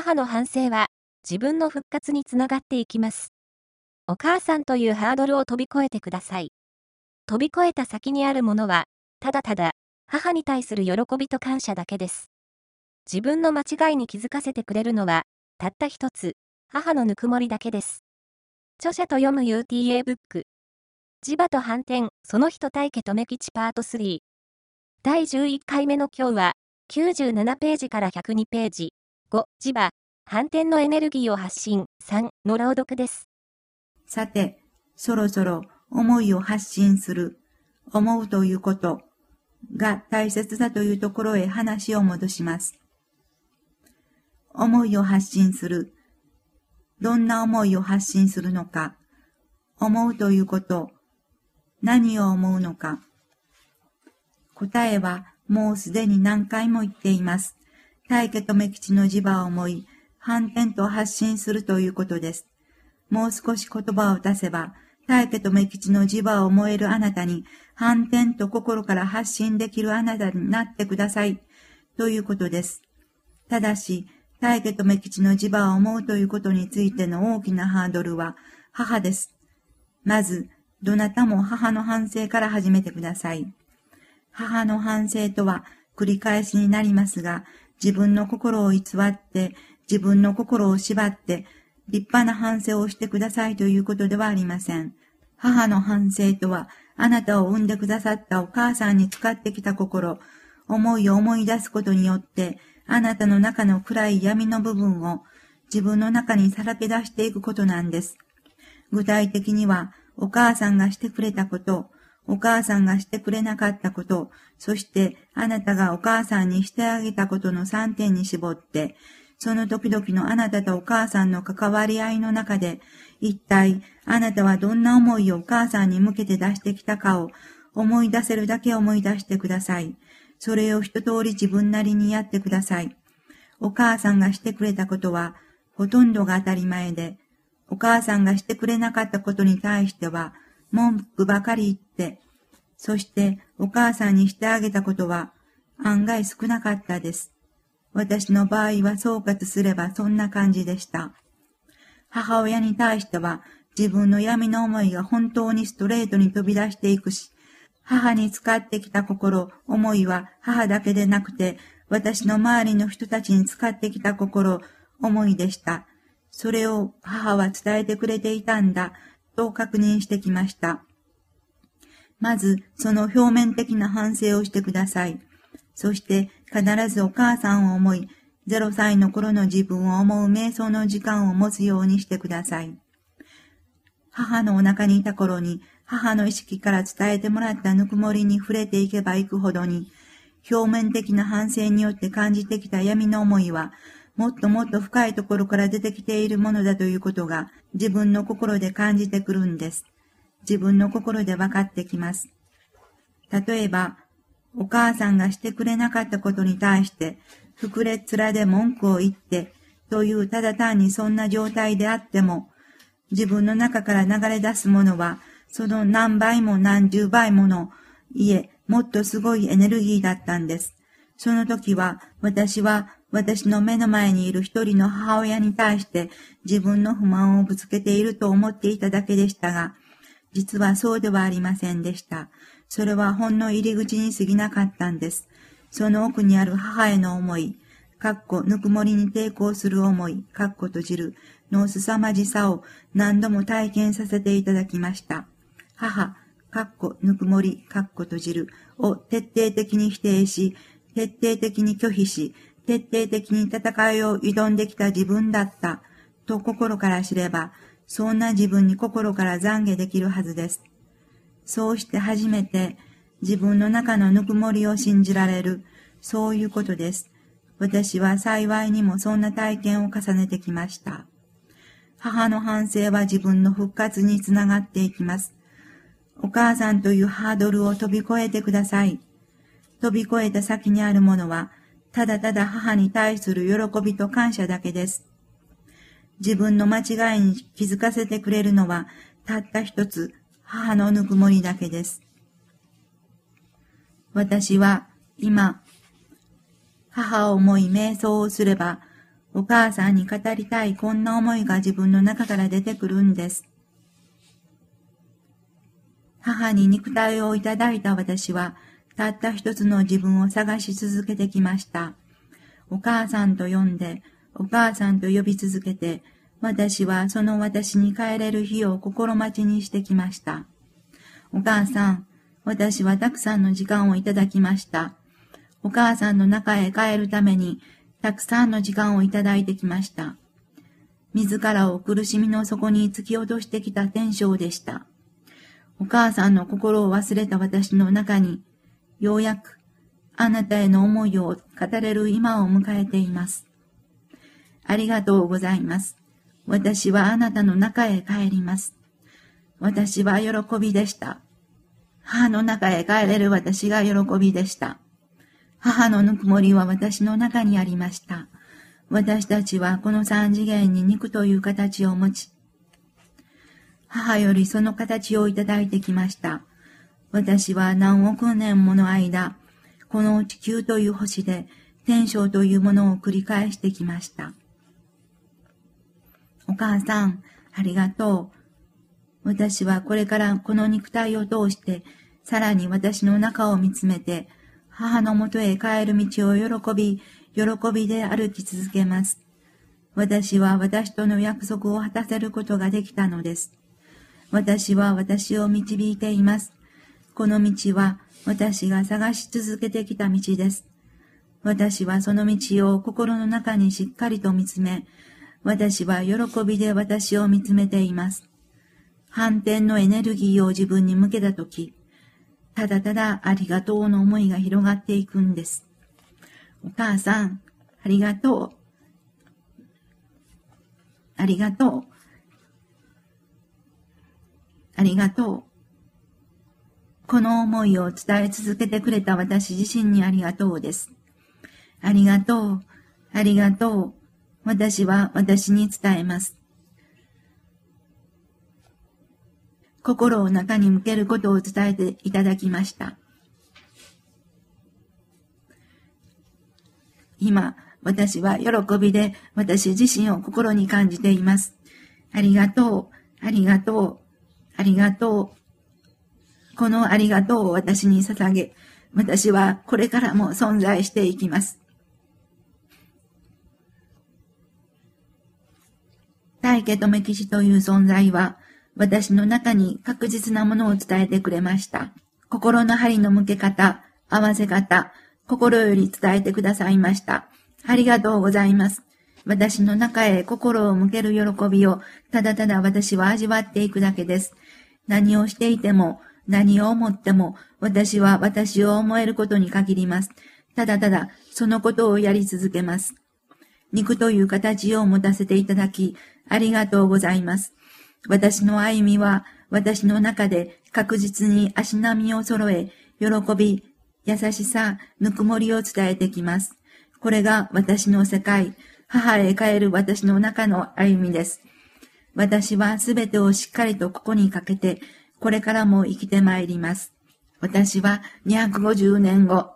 母の反省は自分の復活につながっていきます。お母さんというハードルを飛び越えてください。飛び越えた先にあるものは、ただただ、母に対する喜びと感謝だけです。自分の間違いに気づかせてくれるのは、たった一つ、母のぬくもりだけです。著者と読む UTA ブック。磁場と反転、その人対家とめ吉パート3。第11回目の今日は、97ページから102ページ。5、磁場、反転のエネルギーを発信、3の朗読です。さて、そろそろ思いを発信する、思うということが大切だというところへ話を戻します。思いを発信する。どんな思いを発信するのか。思うということ。何を思うのか。答えはもうすでに何回も言っています。大家留吉の磁場を思い、反転と発信するということです。もう少し言葉を出せば、大家留吉の磁場を思えるあなたに、反転と心から発信できるあなたになってください、ということです。ただし、大家留吉の磁場を思うということについての大きなハードルは、母です。まず、どなたも母の反省から始めてください。母の反省とは繰り返しになりますが、自分の心を偽って、自分の心を縛って、立派な反省をしてくださいということではありません。母の反省とは、あなたを産んでくださったお母さんに使ってきた心、思いを思い出すことによって、あなたの中の暗い闇の部分を自分の中にさらけ出していくことなんです。具体的には、お母さんがしてくれたこと、お母さんがしてくれなかったこと、そしてあなたがお母さんにしてあげたことの3点に絞って、その時々のあなたとお母さんの関わり合いの中で、一体あなたはどんな思いをお母さんに向けて出してきたかを思い出せるだけ思い出してください。それを一通り自分なりにやってください。お母さんがしてくれたことはほとんどが当たり前で、お母さんがしてくれなかったことに対しては文句ばかり言って、そしてお母さんにしてあげたことは案外少なかったです。私の場合は総括すればそんな感じでした。母親に対しては自分の闇の思いが本当にストレートに飛び出していくし、母に使ってきた心、思いは母だけでなくて、私の周りの人たちに使ってきた心、思いでした。それを母は伝えてくれていたんだ、と確認してきました。まず、その表面的な反省をしてください。そして必ずお母さんを思い、0歳の頃の自分を思う瞑想の時間を持つようにしてください。母のお腹にいた頃に母の意識から伝えてもらったぬくもりに触れていけばいくほどに、表面的な反省によって感じてきた闇の思いは、もっともっと深いところから出てきているものだということが自分の心で感じてくるんです。自分の心で分かってきます。例えば、お母さんがしてくれなかったことに対して、膨れ面で文句を言って、というただ単にそんな状態であっても、自分の中から流れ出すものは、その何倍も何十倍もの、いえ、もっとすごいエネルギーだったんです。その時は、私は私の目の前にいる一人の母親に対して自分の不満をぶつけていると思っていただけでしたが、実はそうではありませんでした。それはほんの入り口に過ぎなかったんです。その奥にある母への思い、かっこぬくもりに抵抗する思い、かっこ閉じる、の凄まじさを何度も体験させていただきました。母、かっこぬくもり、かっこ閉じるを徹底的に否定し、徹底的に拒否し、徹底的に戦いを挑んできた自分だった、と心から知れば、そんな自分に心から懺悔できるはずです。そうして初めて自分の中のぬくもりを信じられる、そういうことです。私は幸いにもそんな体験を重ねてきました。母の反省は自分の復活につながっていきます。お母さんというハードルを飛び越えてください。飛び越えた先にあるものは、ただただ母に対する喜びと感謝だけです。自分の間違いに気づかせてくれるのは、たった一つ、母のぬくもりだけです。私は今、母を思い瞑想をすれば、お母さんに語りたいこんな思いが自分の中から出てくるんです。母に肉体をいただいた私は、たった一つの自分を探し続けてきました。お母さんと呼んで、お母さんと呼び続けて、私はその私に帰れる日を心待ちにしてきました。お母さん、私はたくさんの時間をいただきました。お母さんの中へ帰るために、たくさんの時間をいただいてきました。自らを苦しみの底に突き落としてきた天性でした。お母さんの心を忘れた私の中に、ようやくあなたへの思いを語れる今を迎えています。ありがとうございます。私はあなたの中へ帰ります。私は喜びでした。母の中へ帰れる私が喜びでした。母のぬくもりは私の中にありました。私たちはこの三次元に肉という形を持ち、母よりその形をいただいてきました。私は何億年もの間、この地球という星で天正というものを繰り返してきました。お母さん、ありがとう。私はこれからこの肉体を通して、さらに私の中を見つめて、母のもとへ帰る道を喜び、喜びで歩き続けます。私は私との約束を果たせることができたのです。私は私を導いています。この道は私が探し続けてきた道です。私はその道を心の中にしっかりと見つめ、私は喜びで私を見つめています。反転のエネルギーを自分に向けたとき、ただただありがとうの思いが広がっていくんです。お母さん、ありがとう。ありがとう。ありがとう。この思いを伝え続けてくれた私自身にありがとうです。ありがとう。ありがとう。私は私に伝えます。心を中に向けることを伝えていただきました。今、私は喜びで私自身を心に感じています。ありがとう、ありがとう、ありがとう。このありがとうを私に捧げ、私はこれからも存在していきます。大家とメキシという存在は、私の中に確実なものを伝えてくれました。心の針の向け方、合わせ方、心より伝えてくださいました。ありがとうございます。私の中へ心を向ける喜びを、ただただ私は味わっていくだけです。何をしていても、何を思っても、私は私を思えることに限ります。ただただ、そのことをやり続けます。肉という形を持たせていただき、ありがとうございます。私の歩みは私の中で確実に足並みを揃え、喜び、優しさ、ぬくもりを伝えてきます。これが私の世界、母へ帰る私の中の歩みです。私はすべてをしっかりとここにかけて、これからも生きてまいります。私は250年後、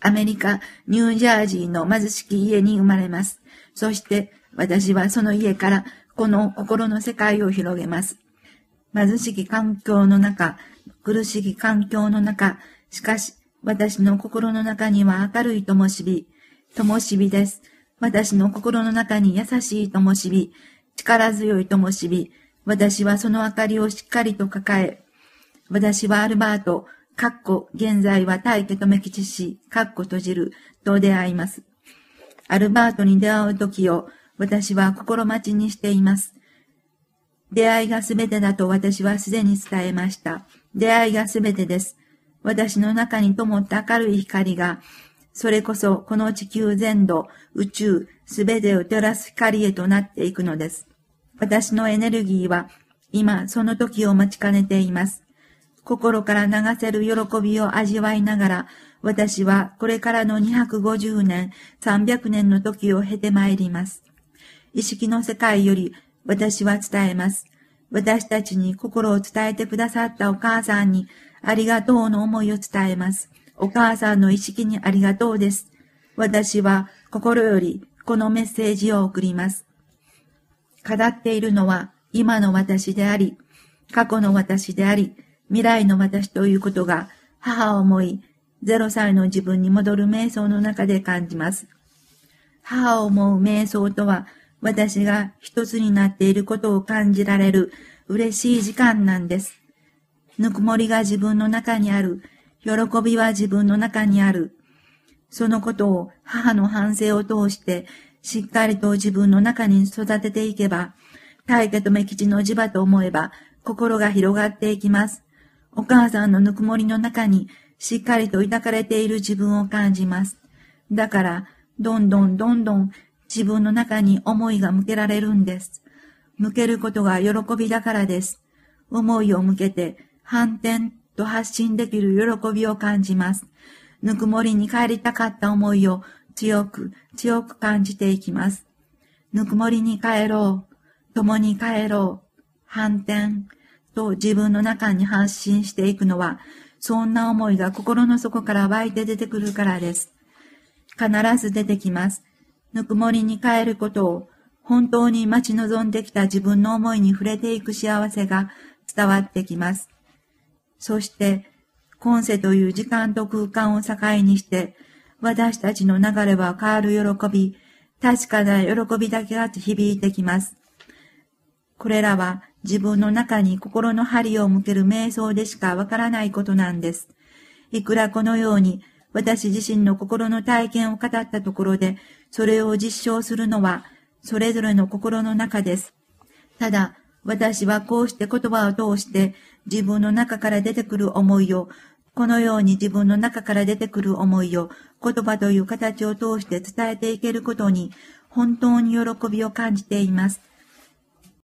アメリカ、ニュージャージーの貧しき家に生まれます。そして私はその家からこの心の世界を広げます。貧しき環境の中、苦しき環境の中、しかし、私の心の中には明るい灯火、灯火です。私の心の中に優しい灯火、力強い灯火、私はその明かりをしっかりと抱え、私はアルバート、かっこ、現在は大家とめきちし、かっこ閉じる、と出会います。アルバートに出会う時を、私は心待ちにしています。出会いがすべてだと私はすでに伝えました。出会いがすべてです。私の中に灯った明るい光が、それこそこの地球全土、宇宙、すべてを照らす光へとなっていくのです。私のエネルギーは、今その時を待ちかねています。心から流せる喜びを味わいながら、私はこれからの250年、300年の時を経て参ります。意識の世界より私は伝えます。私たちに心を伝えてくださったお母さんにありがとうの思いを伝えます。お母さんの意識にありがとうです。私は心よりこのメッセージを送ります。語っているのは今の私であり、過去の私であり、未来の私ということが母を思い、0歳の自分に戻る瞑想の中で感じます。母を思う瞑想とは、私が一つになっていることを感じられる嬉しい時間なんです。ぬくもりが自分の中にある。喜びは自分の中にある。そのことを母の反省を通してしっかりと自分の中に育てていけば、大家と目吉の磁場と思えば心が広がっていきます。お母さんのぬくもりの中にしっかりと抱かれている自分を感じます。だから、どんどんどんどん自分の中に思いが向けられるんです。向けることが喜びだからです。思いを向けて反転と発信できる喜びを感じます。ぬくもりに帰りたかった思いを強く強く感じていきます。ぬくもりに帰ろう。共に帰ろう。反転と自分の中に発信していくのは、そんな思いが心の底から湧いて出てくるからです。必ず出てきます。ぬくもりに帰ることを本当に待ち望んできた自分の思いに触れていく幸せが伝わってきます。そして、今世という時間と空間を境にして、私たちの流れは変わる喜び、確かな喜びだけが響いてきます。これらは自分の中に心の針を向ける瞑想でしかわからないことなんです。いくらこのように私自身の心の体験を語ったところで、それを実証するのはそれぞれの心の中です。ただ、私はこうして言葉を通して自分の中から出てくる思いを、このように自分の中から出てくる思いを言葉という形を通して伝えていけることに本当に喜びを感じています。